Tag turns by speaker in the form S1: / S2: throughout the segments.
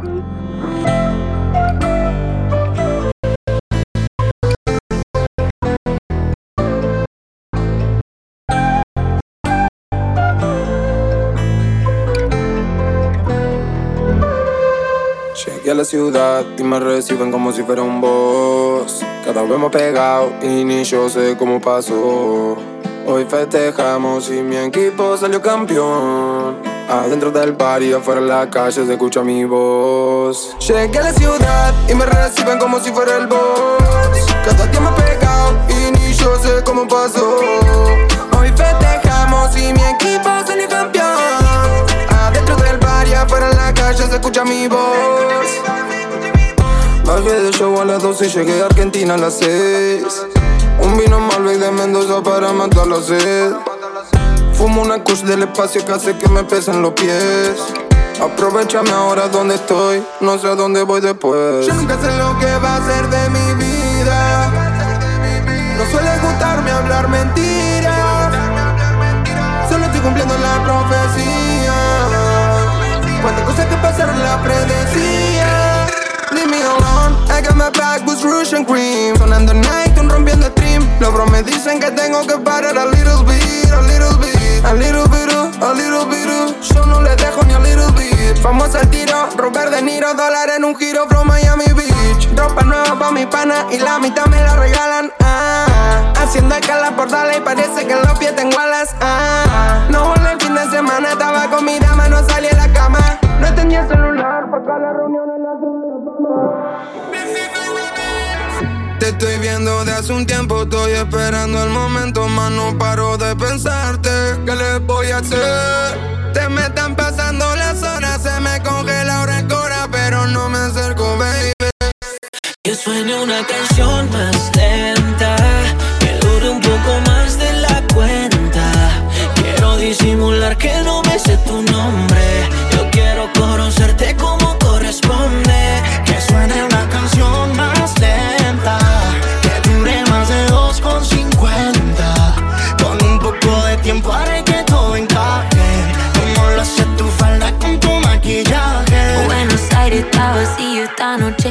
S1: Llegué a la ciudad y me reciben como si fuera un boss. Cada vez más pegado y ni yo sé cómo pasó. Hoy festejamos y mi equipo salió campeón. Adentro del bar y afuera en la calle se escucha mi voz. Llegué a la ciudad y me reciben como si fuera el boss. Cada día más pegado y ni yo sé cómo pasó. Hoy festejamos y mi equipo salió campeón. Adentro del bar y afuera en la calle se escucha mi voz. Bajé de show a las 12 y llegué a Argentina a las 6. Un vino Malbec de Mendoza para matar la sed. Fumo una kush del espacio que hace que me pesen los pies. Aprovechame ahora donde estoy, no sé a dónde voy después. Yo nunca sé lo que va a ser de mi vida. No suele gustarme hablar mentiras. Solo estoy cumpliendo la profecía. Cuántas cosas que pasaron la predecía. I got my back Rouge and Cream. Sonando night, rompiendo stream. Los bros me dicen que tengo que parar a little bit, a little bit. A little bit, a little bit. Yo no le dejo ni a little bit. Vamos al tiro, Robert De Niro Dólar en un giro from Miami Beach. Ropa nueva pa' mi pana y la mitad me la regalan. Ah, Haciendo escala por Dale y parece que en los pies tengo alas. Ah, No volé el fin de semana, estaba con mi dama, no salí a la cama. No tenía celular, pa' acá la reunión en la te estoy viendo de hace un tiempo, estoy esperando el momento, más no paro de pensarte. ¿Qué le voy a hacer? Te me están pasando las horas, se me congela ahora cora, pero no me acerco, baby.
S2: Que suene una canción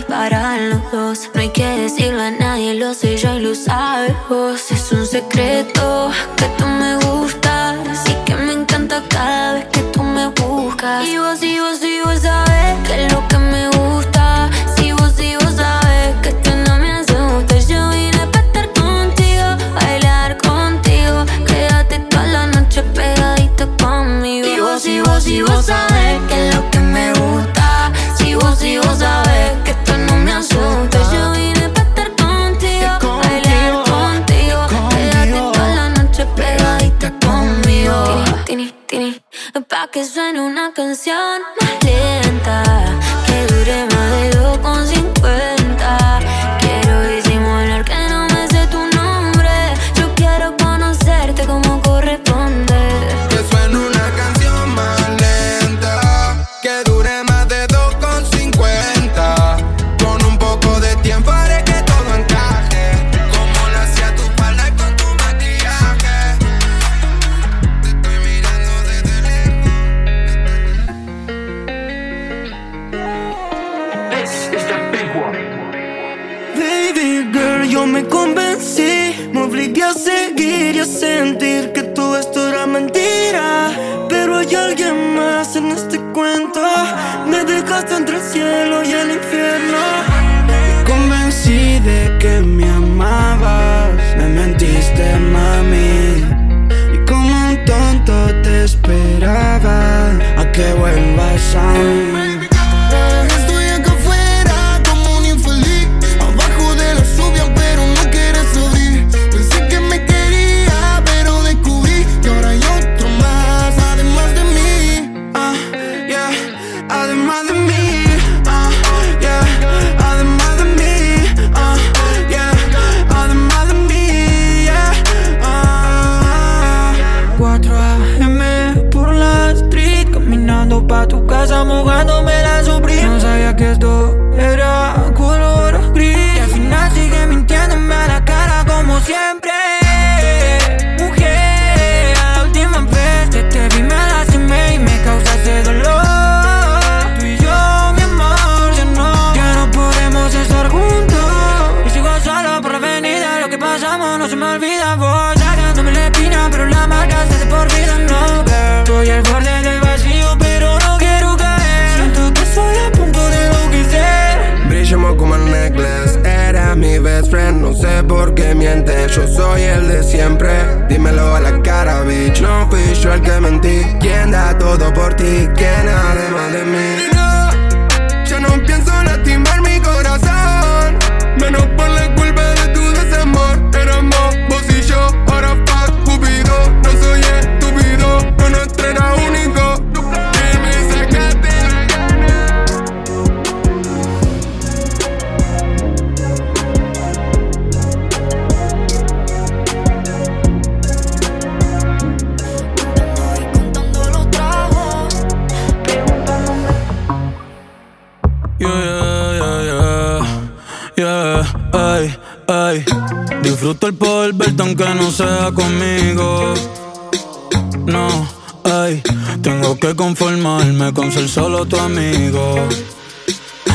S3: para los dos. No hay que decirle a nadie, lo sé yo y lo sabes vos. Que suene una canción más lenta.
S2: 4 AM por la street, caminando pa' tu casa, mojándome la Supreme. No sabía que esto era color gris. Y al final sigue mintiéndome a la cara como siempre. Yo
S1: soy el de siempre. Dímelo a la cara, bitch. No fui yo el que mentí. ¿Quién da todo por ti? ¿Quién además de mí?
S4: Aunque no sea conmigo. No, ay, tengo que conformarme con ser solo tu amigo.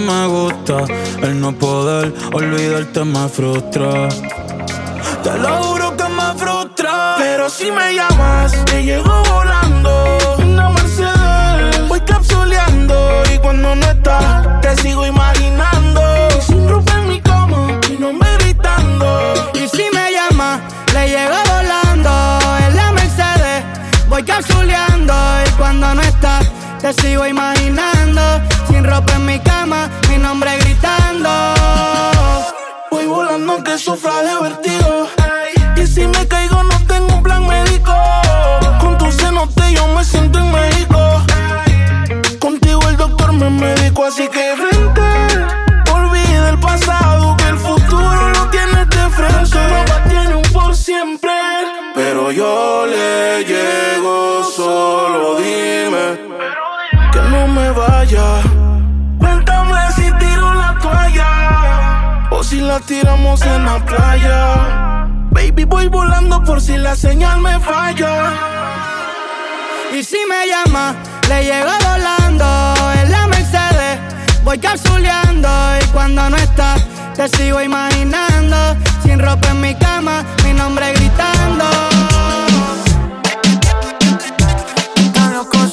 S4: me gusta. El no poder olvidarte me frustra. Te lo juro que me frustra.
S5: Pero si me llamas, te llego volando. Una Mercedes, voy capsuleando. Y cuando no estás, te sigo imaginando. Sin ropa en mi cama, mi nombre gritando.
S6: Y si me llama, le llego volando en la Mercedes. Voy capsuleando y cuando no estás, te sigo imaginando. Sin ropa en mi cama, mi nombre gritando.
S5: Voy volando aunque sufra de vertigo. Y si me caigo, no tengo un plan médico. Con tu cenote yo me siento en México. Contigo el doctor me médico, así que vaya. Cuéntame si tiro la toalla o si la tiramos en la playa. Baby, voy volando por si la señal me falla.
S6: Y si me llama, le llego volando en la Mercedes. Voy capsuleando y cuando no estás, te sigo imaginando. Sin ropa en mi cama, mi nombre gritando.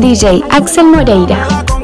S7: DJ Axel Moreira.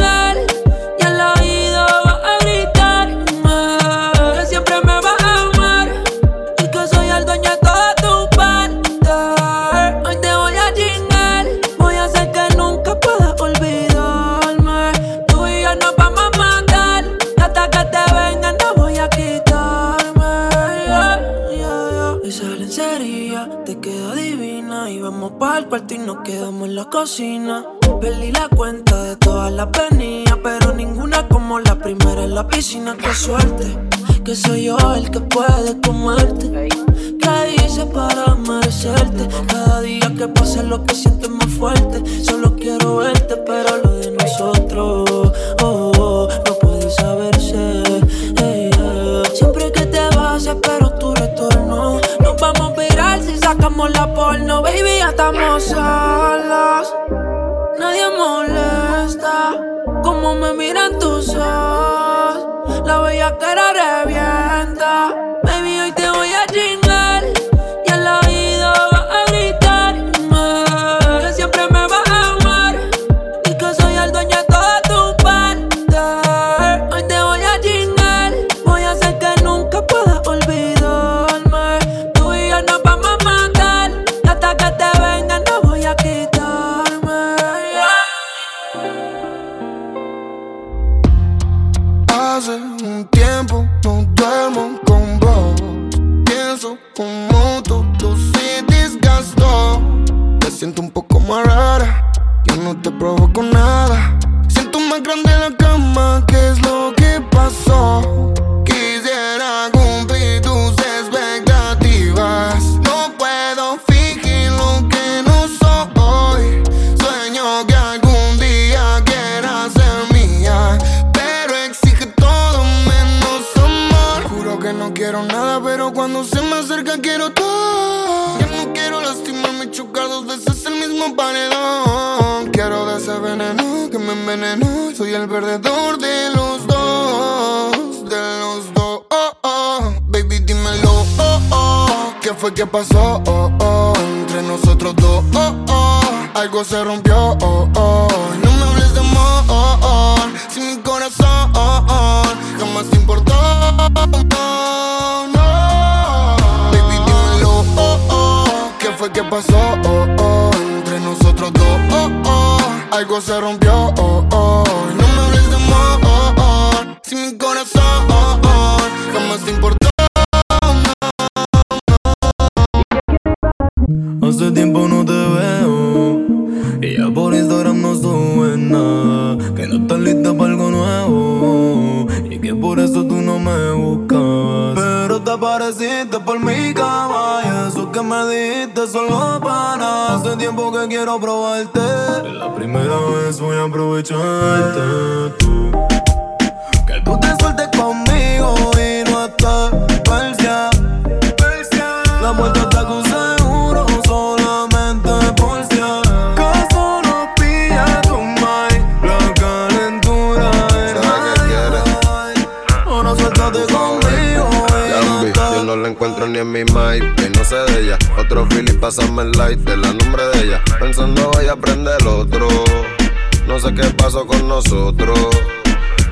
S8: Lencería te queda divina. Y vamos para el cuarto y nos quedamos en la cocina. Perdí la cuenta de todas las venidas, pero ninguna como la primera en la piscina. Qué suerte, que soy yo el que puede comerte. ¿Qué hice para merecerte? Cada día que pase lo que siento es más fuerte. Solo quiero verte, pero lo de nosotros oh, oh, no puede saberse. La porno, baby, ya estamos solos. Nadie molesta como me miran tus ojos. La bella cara revienta. Baby, hoy te te
S9: provoco nada. Siento más grande la cama. ¿Qué es lo que pasó? Quisiera cumplir tus expectativas. No puedo fingir lo que no soy. Sueño que algún día quieras ser mía. Pero exige todo menos amor. Juro que no quiero nada, pero cuando se me acerca quiero todo. Ya no quiero lastimarme chocar dos veces el mismo paredón. Quiero de ese veneno que me envenenó. Soy el perdedor de los dos, de los dos. Oh, oh. Baby, dímelo. Oh, oh. ¿Qué fue que pasó? Oh, oh. Entre nosotros dos. Oh, oh. Algo se rompió. Oh, oh. No me hables de amor. Si mi corazón jamás te importó. Fue que pasó? Oh, oh. Entre nosotros dos. Oh, oh. Algo se rompió. Oh, oh. No me hables de amor. Si mi corazón jamás te importó.
S10: Tiempo que quiero probarte. La primera vez voy a aprovecharte tú. Que tú te sueltes conmigo y no estás persia. La vuelta
S11: en mi mind Y no sé de ella Otro Philly, pásame el light De la nombre de ella Pensando voy a aprender el otro No sé qué pasó con nosotros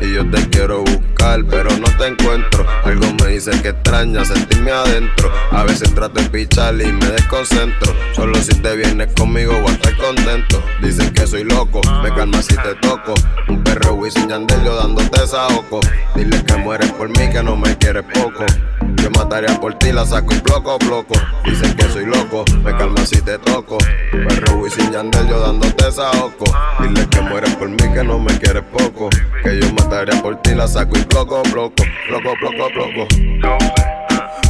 S11: y yo te quiero buscar, pero no te encuentro. Algo me dice que extraña sentirme adentro. A veces trato de pichar y me desconcentro. Solo si te vienes conmigo voy a estar contento. Dicen que soy loco, me calma si te toco. Un perro Wisin Yandel yo dándote saoco. Dile que mueres por mí, que no me quieres poco. Yo mataría por ti, la saco y bloco, bloco. Dicen que soy loco, me calma si te toco. Perro Wisin Yandel yo dándote saoco. Dile que mueres por mí, que no me quieres poco. Que yo mataría por ti, la saco y bloco, bloco. Bloco, bloco, bloco.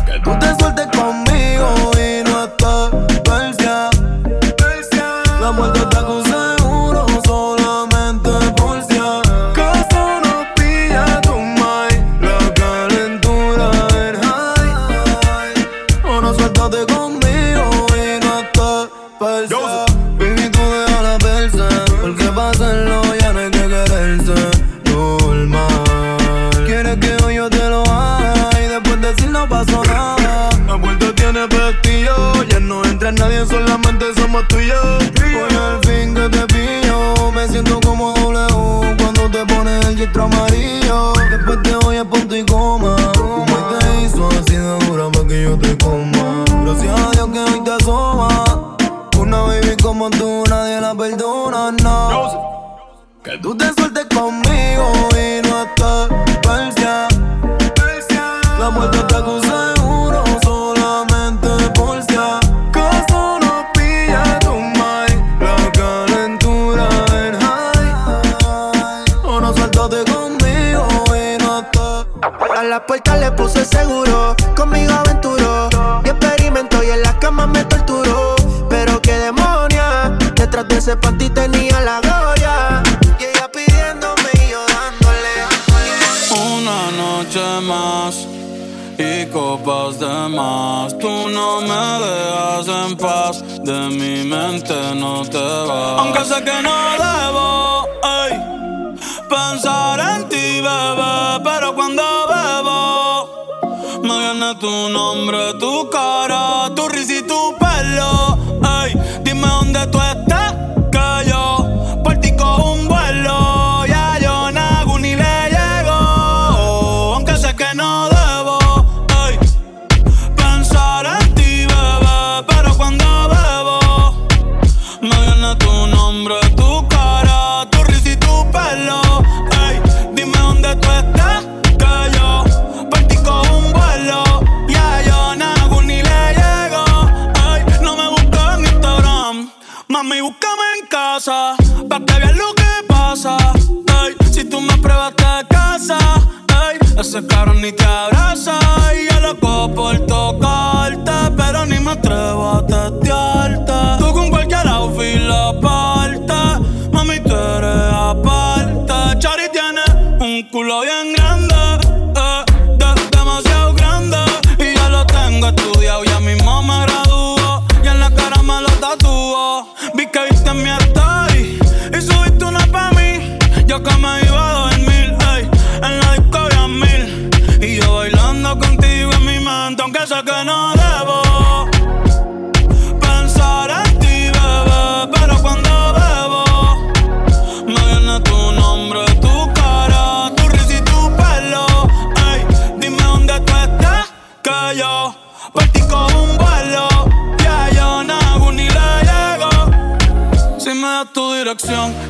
S10: Que tú te sueltes conmigo y no estás somos tú y yo. Hoy al fin que te pillo, me siento como W cuando te pones el distro amarillo. Después te voy a punto y coma. ¿Cómo te hizo así de dura para que yo te coma? Gracias a Dios que hoy te asoma. Una baby como tú, nadie la perdona, no. Que tú te sueltes conmigo y no estás
S12: A la puerta le puse seguro, conmigo aventuró. Y experimento y en la cama me torturó. Pero qué demonia, detrás de ese panty tenía la gloria. Y ella pidiéndome y yo dándole.
S4: Una noche más y copas de más. Tú no me dejas en paz, de mi mente no te vas. Aunque sé que no debo ey, pensar en ti, bebé, pero cuando viene tu nombre, tu cara, tu risa y tu pelo. Ey, dime dónde tú estás, ese cabrón ni te abraza.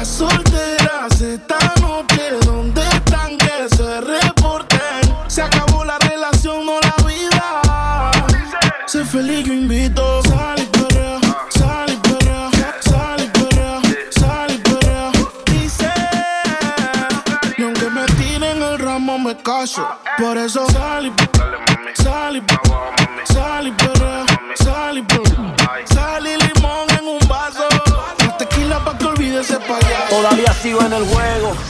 S5: Las solteras están no pie donde están que se reporten. Se acabó la relación, no la vida. Sé feliz, yo invito. Sal y perrea, sal y perrea, sal y perrea, sal y perrea. Dice, y aunque me tiren el ramo, me caso. En
S13: el juego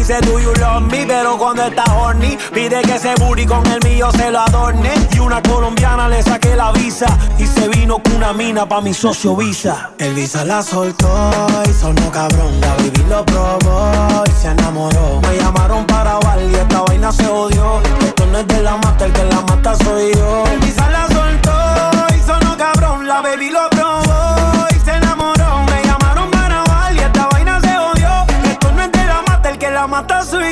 S13: dice do you love me, pero cuando está horny pide que ese booty con el mío se lo adorne. Y una colombiana le saqué la visa y se vino con una mina pa' mi socio Visa. El Visa la soltó y sonó cabrón, la baby lo probó y se enamoró. Me llamaron para bailar y esta vaina se odió. Esto no es de la mata, el que la mata soy yo.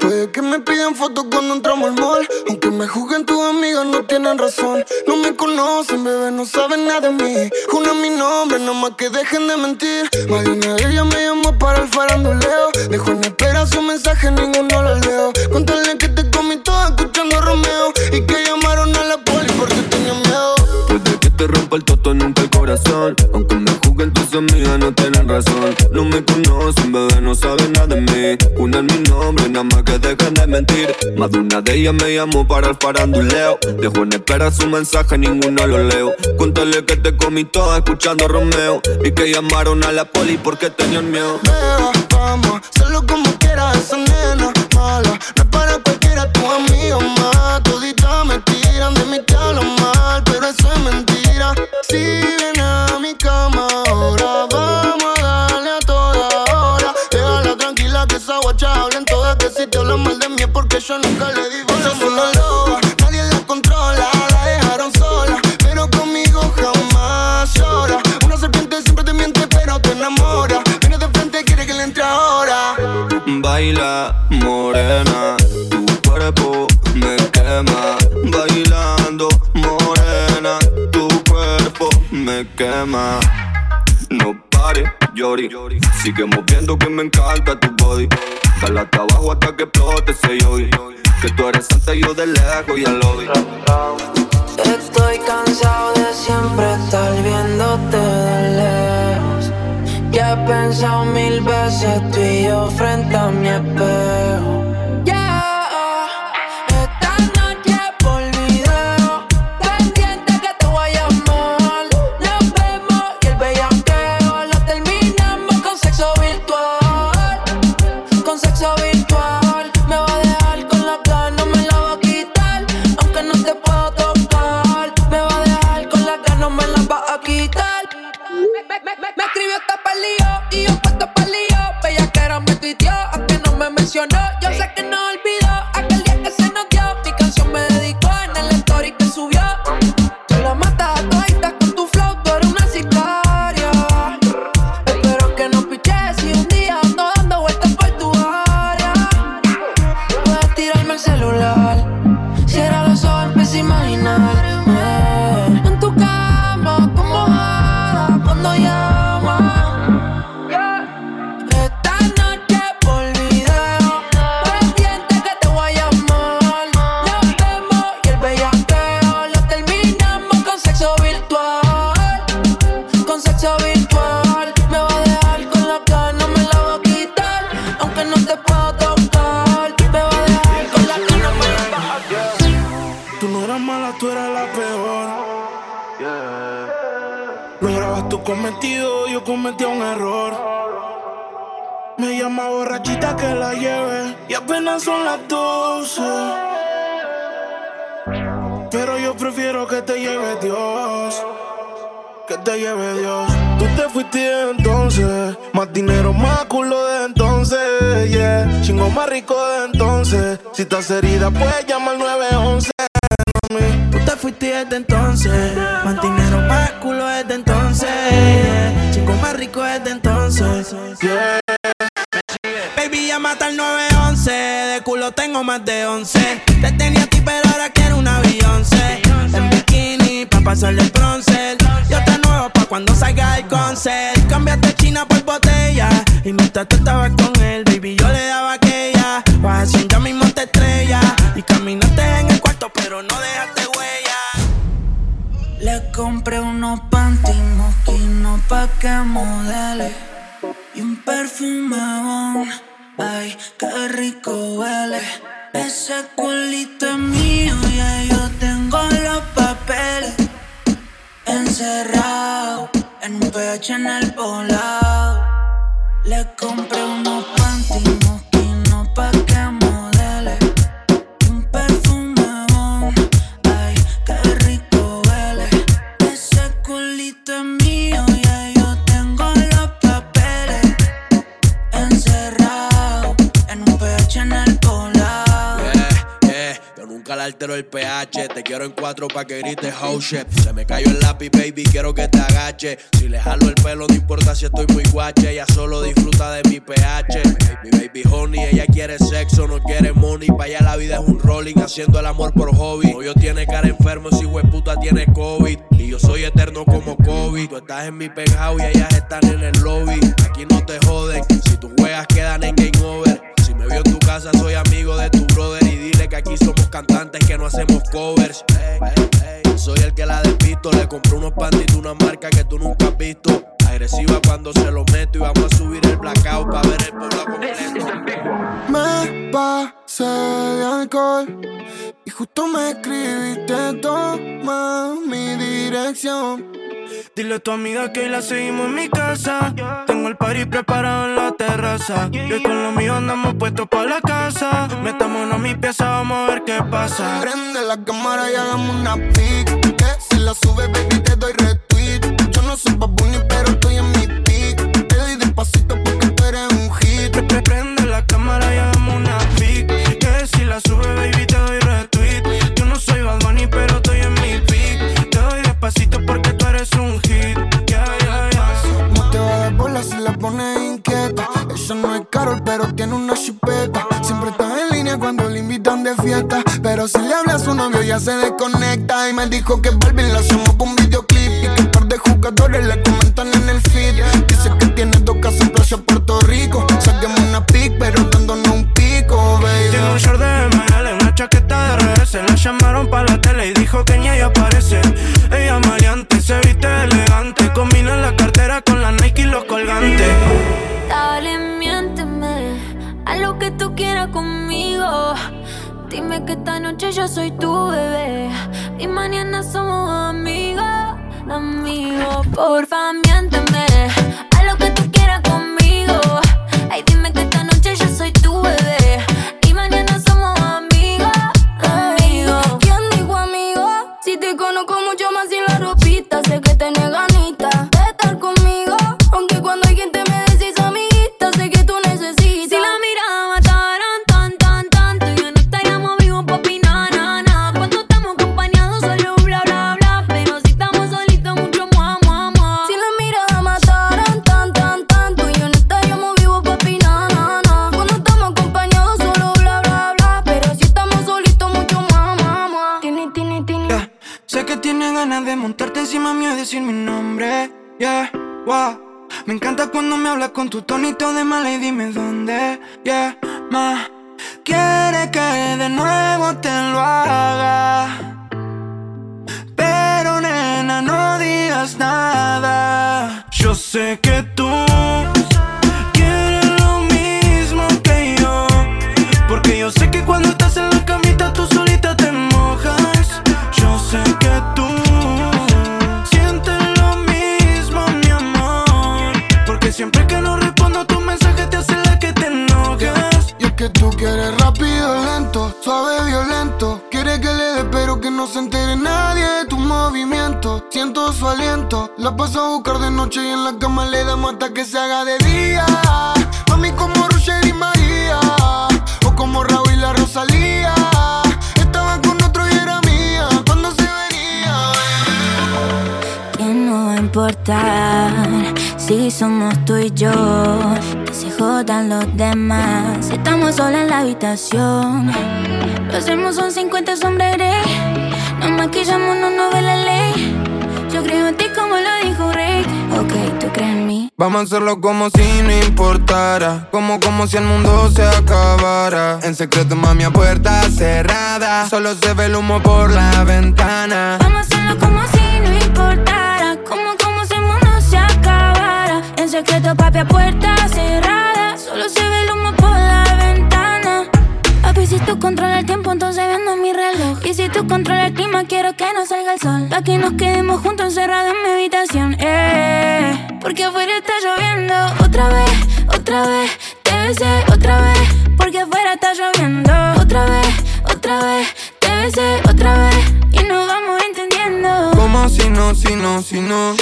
S9: Puede que me pidan fotos cuando entramos al mall. Aunque me juzguen tus amigas, no tienen razón. No me conocen, bebé, no saben nada de mí. Juna mi nombre, no más que dejen de mentir. Más de me llamó para el faranduleo. Dejo en espera su mensaje, ninguno lo leo. Contale que te comí todo escuchando Romeo. Y que llamaron a la poli porque tenía miedo.
S14: Puede que te rompa el toto, nunca el corazón. Aunque me tus amigas, no tienen razón. No me conocen, bebé, no saben nada de mí. Una mi nombre, nada más que dejen de mentir. Más de una de ellas me llamó para el faranduleo. Dejo en espera su mensaje, ninguno lo leo. Cuéntale que te comí toda escuchando a Romeo. Y que llamaron a la poli porque tenían miedo.
S9: Vamos, hacerlo como quiera esa nena mala. No es para cualquiera, tu amigo más. Toditas me tiran, de mí te mal, pero eso es mentira. Si mí es porque yo nunca le di bola. Es una loba, nadie la controla, la dejaron sola, pero conmigo jamás llora. Una serpiente siempre te miente, pero te enamora. Viene de frente, quiere que le entre ahora.
S14: Baila, morena, tu cuerpo me quema. Bailando, morena, tu cuerpo me quema. No pares, Yori. Sigue moviendo
S15: Estoy cansado de siempre estar viéndote de lejos. Ya he pensado mil veces
S8: tú Me llama borrachita que la lleve y apenas son las 12.
S5: Pero yo prefiero que te lleve Dios. Que te lleve Dios. Tú te fuiste entonces. Más dinero, más culo de entonces. Yeah. Chingo más rico de entonces. Si estás herida, puedes llamar 911.
S16: Tú te fuiste desde entonces. Más dinero, más culo desde entonces. Yeah. Chingo más rico desde entonces.
S5: Yeah.
S16: Baby, llama al 911. De culo tengo más de 11. Te tenía a ti, pero ahora quiero una Beyoncé. En bikini, pa' pasarle el bronce. Yo te nuevo pa' cuando salga el concert. Cambiaste China por botella. Y mientras tú estabas con él, baby, yo le daba aquella. Vas ya mismo te estrella. Y caminaste en el cuarto, pero no dejaste huella. Le compré unos panty mosquinos pa' que modele. Y un perfume bon. Ay, qué rico huele. Ese culito es mío, ya yo tengo los papeles. Encerrado en un PH en el poblado. Le compré unos panty
S17: altero el pH. Te quiero en cuatro pa' que grites oh shit. Se me cayó el lápiz, baby, quiero que te agache. Si le jalo el pelo, no importa si estoy muy guache. Ella solo disfruta de mi pH. Mi baby honey, ella quiere sexo, no quiere money. Pa' allá la vida es un rolling, haciendo el amor por hobby. Novio tiene cara enfermo, si puta tiene COVID. Y yo soy eterno como COVID. Tú estás en mi penthouse y ellas están en el lobby. Aquí no te joden, si tus juegas quedan en game over. Vio en tu casa, soy amigo de tu brother. Y dile que aquí somos cantantes que no hacemos covers. Ey, ey, ey. Soy el que la despisto. Le compré unos panties de una marca que tú nunca has visto. Agresiva cuando se lo meto. Y vamos a subir el blackout para ver el pueblo completo.
S9: Me pasé de alcohol y justo me escribiste, toma mi dirección.
S16: Dile a tu amiga que hoy la seguimos en mi casa. Tengo el party preparado en la terraza. Y hoy con lo mío andamos puestos pa' la casa. Metámonos a mi pieza, vamos a ver qué pasa.
S9: Prende la cámara y hagamos una pic. Que si la sube, baby, te doy retweet. Yo no soy babuni, pero habla a su novio, ya se desconecta. Y me dijo que Barbie la hacemos con de
S16: montarte encima mío y decir mi nombre. Yeah, wow. Me encanta cuando me hablas con tu tonito de mala y dime dónde. Yeah, ma. Quiere que de nuevo te lo haga. Pero nena, no digas nada. Yo sé que tú quieres lo mismo que yo. Porque yo sé que cuando estás en la camita tú solita te mojas. Yo sé que tú que te hace la que te enojas.
S9: Y es que tú quieres rápido, lento, suave, violento. quiere que le dé, pero que no se entere nadie de tu movimiento. Siento su aliento, la paso a buscar de noche y en la cama le damos hasta que se haga de día. Mami, como Roger y María, o como Raúl y la Rosalía. Estaban con otro y era mía cuando se venía.
S18: Que no va a importar si somos tú y yo Jodan los demás. Estamos solos en la habitación. Lo hacemos son 50 sombras. Nos maquillamos, no nos ve la ley. Yo creo en ti como lo dijo Rick. Ok, tú crees en mí.
S1: Vamos a hacerlo como si no importara. Como como si el mundo se acabara. En secreto, mami, a puerta cerrada. Solo se ve el humo por la ventana.
S18: Vamos a hacerlo como si secreto, papi, a puerta cerrada. Solo se ve el humo por la ventana. Papi, si tú controlas el tiempo, entonces vendo mi reloj. Y si tú controlas el clima, quiero que no salga el sol. Pa' que nos quedemos juntos encerrados en mi habitación. Eh, porque afuera está lloviendo. Otra vez, otra vez. Te besé otra vez. Porque afuera está lloviendo. Otra vez, otra vez. Te besé otra vez. Y nos vamos entendiendo.
S1: Como si no, si no, si no.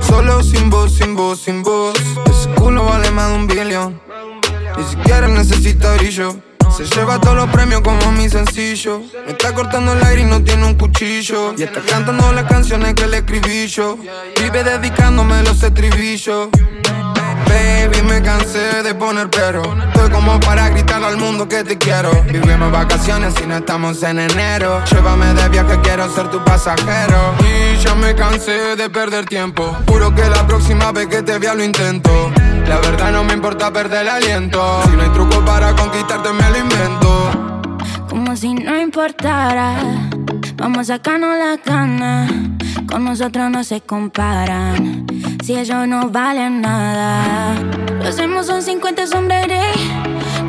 S1: Solo sin voz, sin voz, sin voz. Ese culo vale más de un billón. Ni siquiera necesita brillo. Se lleva todos los premios como mi sencillo. Me está cortando el aire y no tiene un cuchillo. Y está cantando las canciones que le escribí yo. Vive dedicándome los estribillos. Baby, me cansé de poner pero. Estoy como para gritar al mundo que te quiero. Vivimos vacaciones y no estamos en enero. Llévame de viaje, quiero ser tu pasajero. Y ya me cansé de perder tiempo. Juro que la próxima vez que te vea lo intento. La verdad no me importa perder el aliento. Si no hay truco para conquistarte, me lo invento.
S18: Como si no importara. Vamos a sacarnos la gana. Con nosotros no se comparan. Si ellos no valen nada. Lo hacemos son 50 sombras.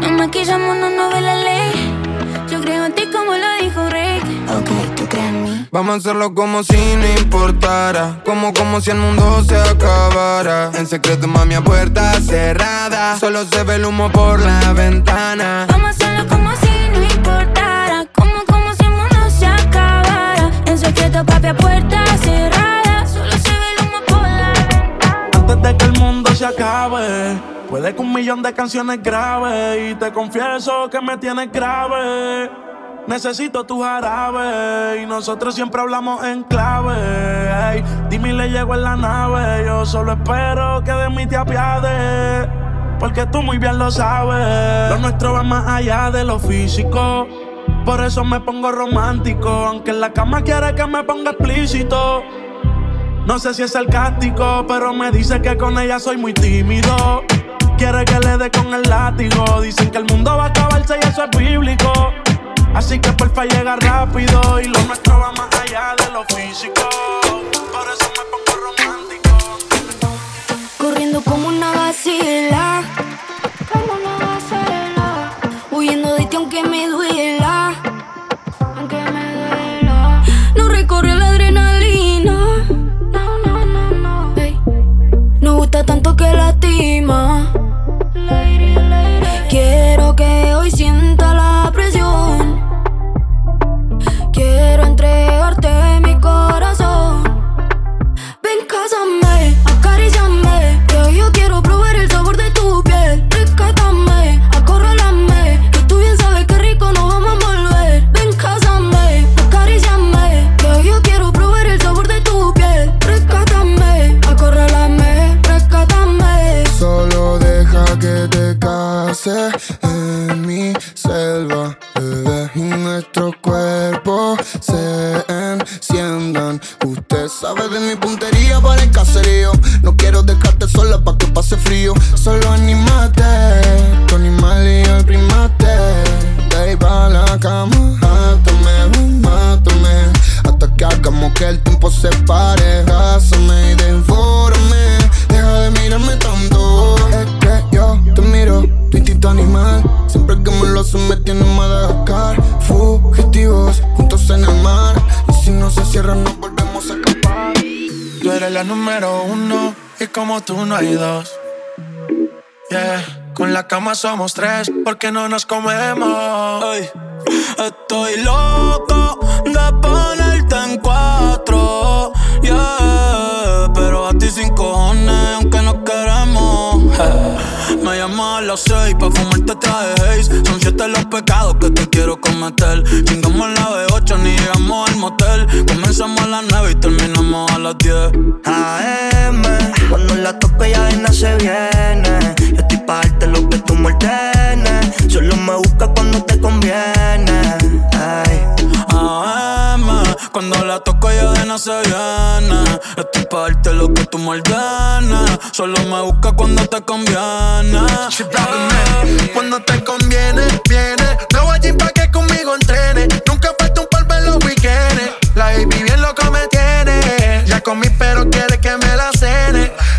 S18: Nos maquillamos, no nos ve la ley. Yo creo en ti como lo dijo Rick. Ok, tú crees en mí.
S1: Vamos a hacerlo como si no importara. Como como si el mundo se acabara. En secreto, mami, a puerta cerrada. Solo se ve el humo por la ventana.
S18: Vamos a hacerlo como secreto, papi, a puerta cerrada. Solo se ve el humo por.
S5: Antes de que el mundo se acabe, puede que un millón de canciones graves. Y te confieso que me tienes grave. Necesito tu jarabe y nosotros siempre hablamos en clave. Ey, dime le llego en la nave. Yo solo espero que de mí te apiades. Porque tú muy bien lo sabes. Lo nuestro va más allá de lo físico. Por eso me pongo romántico. Aunque en la cama quiere que me ponga explícito. No sé si es sarcástico, pero me dice que con ella soy muy tímido. Quiere que le dé con el látigo. Dicen que el mundo va a acabarse y eso es bíblico. Así que porfa llega rápido y lo nuestro va más allá de lo físico. Por eso me pongo romántico.
S19: Corriendo como una vacila. Como una gacela. Huyendo de ti aunque me duela.
S5: Cama somos tres porque no nos comemos.
S4: Ey, estoy loco de ponerte en cuatro. Yeah, pero a ti sin cojones, aunque no queremos. Me llamo a las seis pa' fumarte traje haze. Son siete los pecados que te quiero cometer. Chingamos la B8 ni llegamos al motel. Comenzamos a las nueve y terminamos a las diez.
S20: AM, cuando la toco ya de se viene. Yo estoy pa' darte lo que tú me ordenes. Solo me busca cuando te conviene. Ay.
S4: AM, cuando la toco ya de se viene. Estoy pa' darte lo que tú me ordenes. Solo me busca cuando te conviene.
S21: Cuando te conviene, viene. No voy a pa' que conmigo entrene. Nunca falta un polvo en los weekends. La baby bien loco me tiene. Ya comí, pero quiere que me la.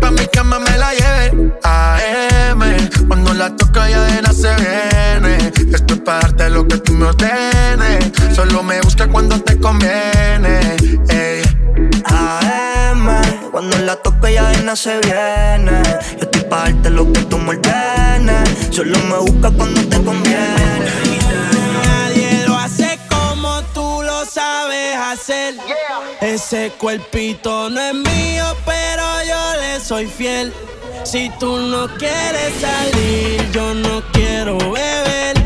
S21: Pa' mi cama me la lleve. AM, cuando la toca ya de nada se viene. Esto es para darte lo que tú me ordenes. Solo me busca cuando te conviene. Ey.
S20: AM, cuando la toco ya de nada se viene. Yo estoy pa' darte lo que tú me ordenes. Solo me busca cuando te conviene.
S9: Sabes hacer. Ese cuerpito no es mío, pero yo le soy fiel. Si tú no quieres salir, yo no quiero beber.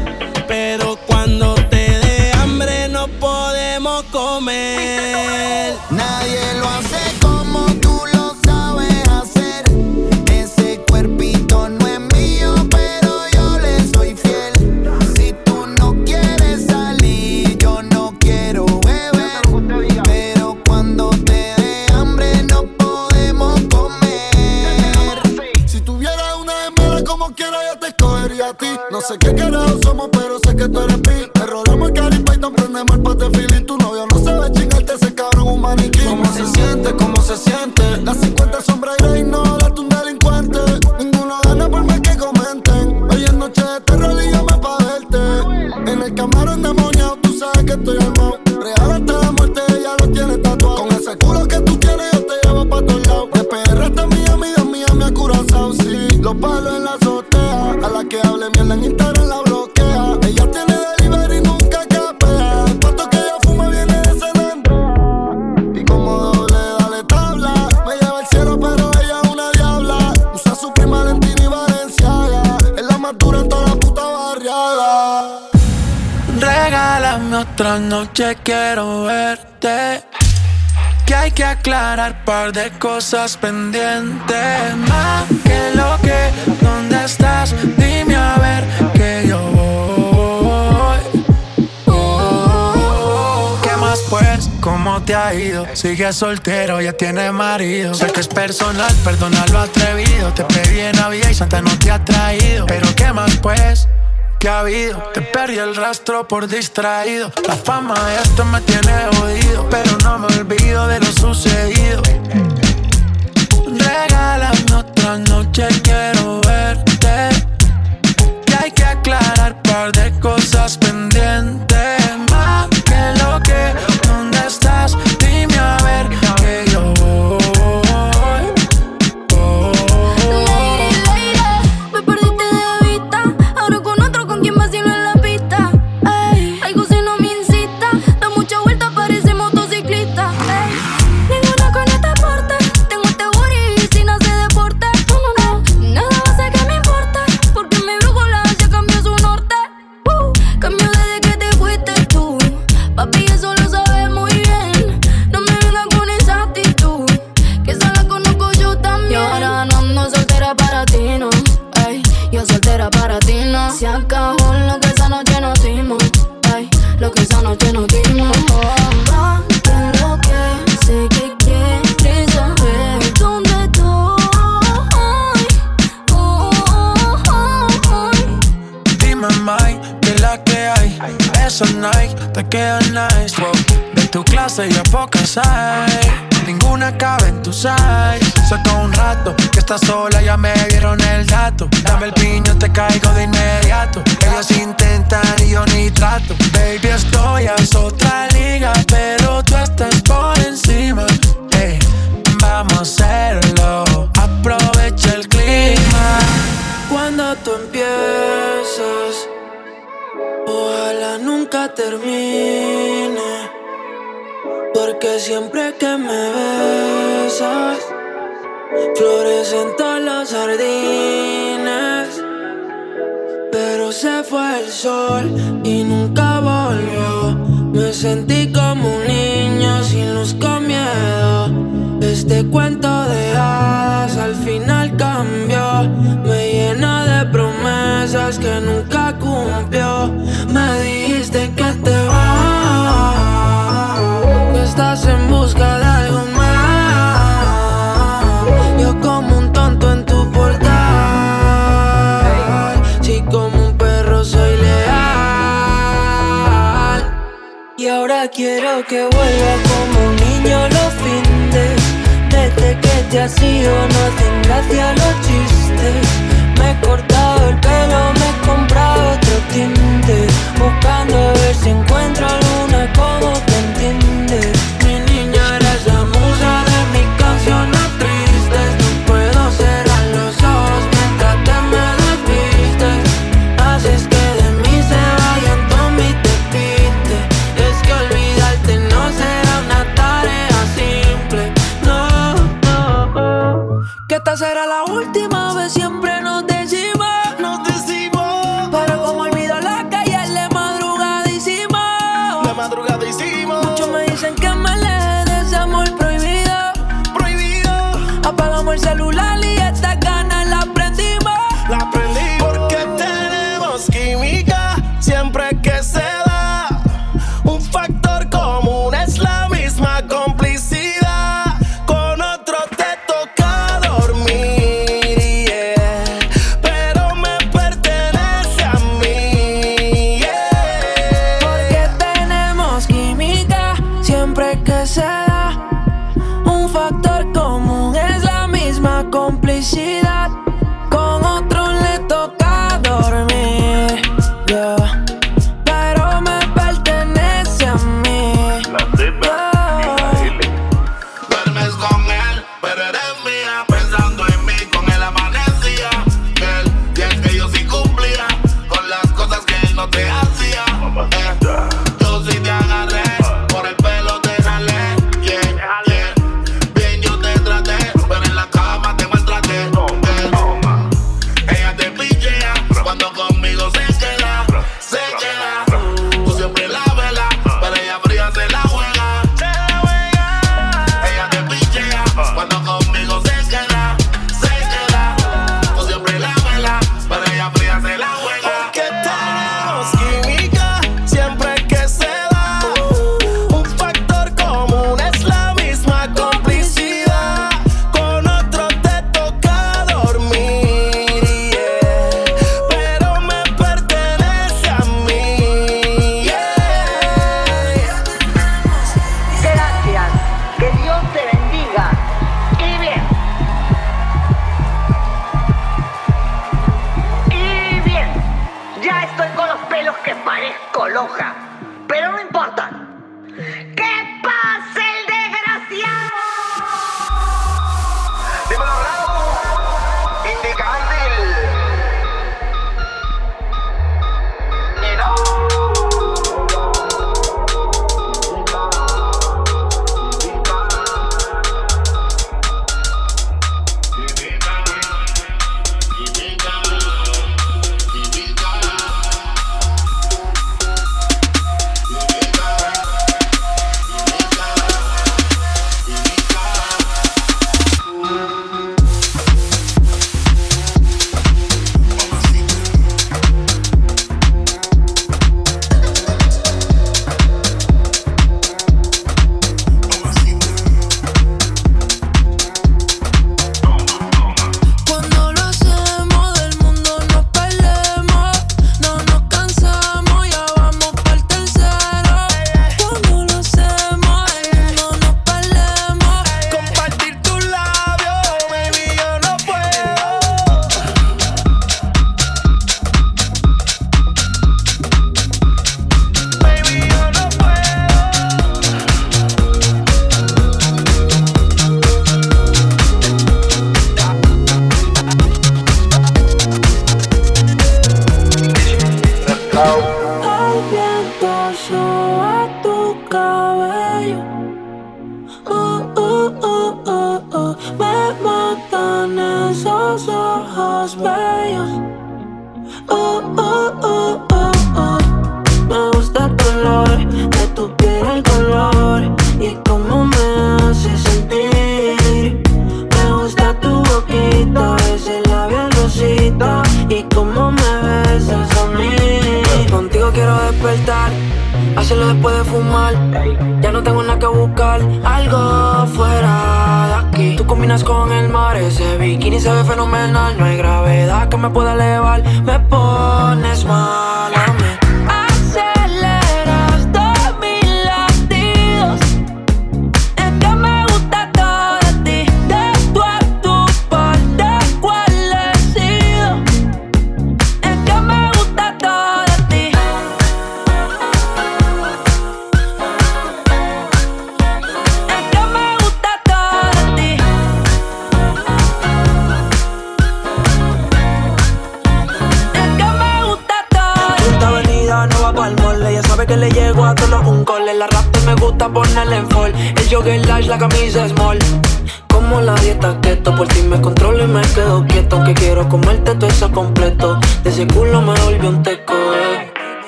S22: Noche,
S9: quiero verte. Que hay que aclarar par de cosas pendientes. Más que lo que, ¿dónde estás? Dime a ver que yo voy. ¿Qué más pues? ¿Cómo te ha ido? Sigue soltero, ya tiene marido. Sé que es personal, perdona lo atrevido. Te pedí en Navidad y Santa no te ha traído. Pero ¿qué más pues? ¿Qué ha habido? Te perdí el rastro por distraído. La fama de esto me tiene jodido, pero no me olvido de lo sucedido. Regálame otra noche, quiero verte. Que hay que aclarar par de cosas pendientes. Más que lo que, ¿dónde estás? Dime a ver
S4: Esos Nike te quedan nice, De tu clase ya pocas hay. Ninguna cabe en tu size. Saca un rato que estás sola, ya me dieron el dato. Dame el piño, te caigo de inmediato. Ellos intentan y yo ni trato. Baby, estoy a otra liga, pero tú estás por encima. vamos a hacerlo. Aprovecha el clima.
S8: Cuando tú empiezas Ojalá nunca termine. Porque siempre que me besas, florecen todos los jardines. Pero se fue el sol y nunca volvió. Me sentí como un niño sin luz. Este cuento de hadas al final cambió. Me llena de promesas que nunca cumplió. Me dijiste que te vas, que estás en busca de algo más. Yo como un tonto en tu portal, si como un perro soy leal. Y ahora quiero que vuelva como un niño los fines. Desde que te has ido no hacen gracia los chistes. Me he cortado el pelo, me he comprado otro tinte Buscando a ver si encuentro alguna como te entiende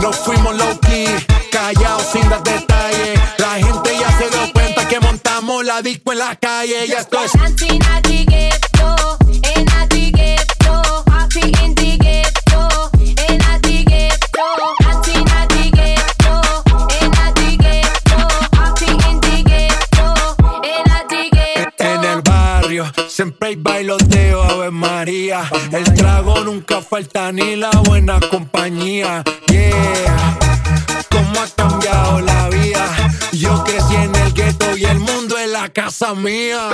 S23: No fuimos low key, callados sin dar detalles. La gente ya se dio cuenta que montamos la disco en la calle. Ya esto es. Siempre hay bailoteo, Ave María. El trago nunca falta ni la buena compañía casa mía.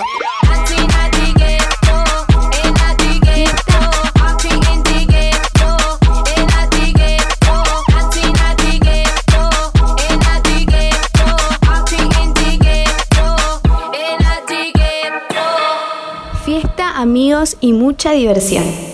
S7: Fiesta, amigos y mucha diversión.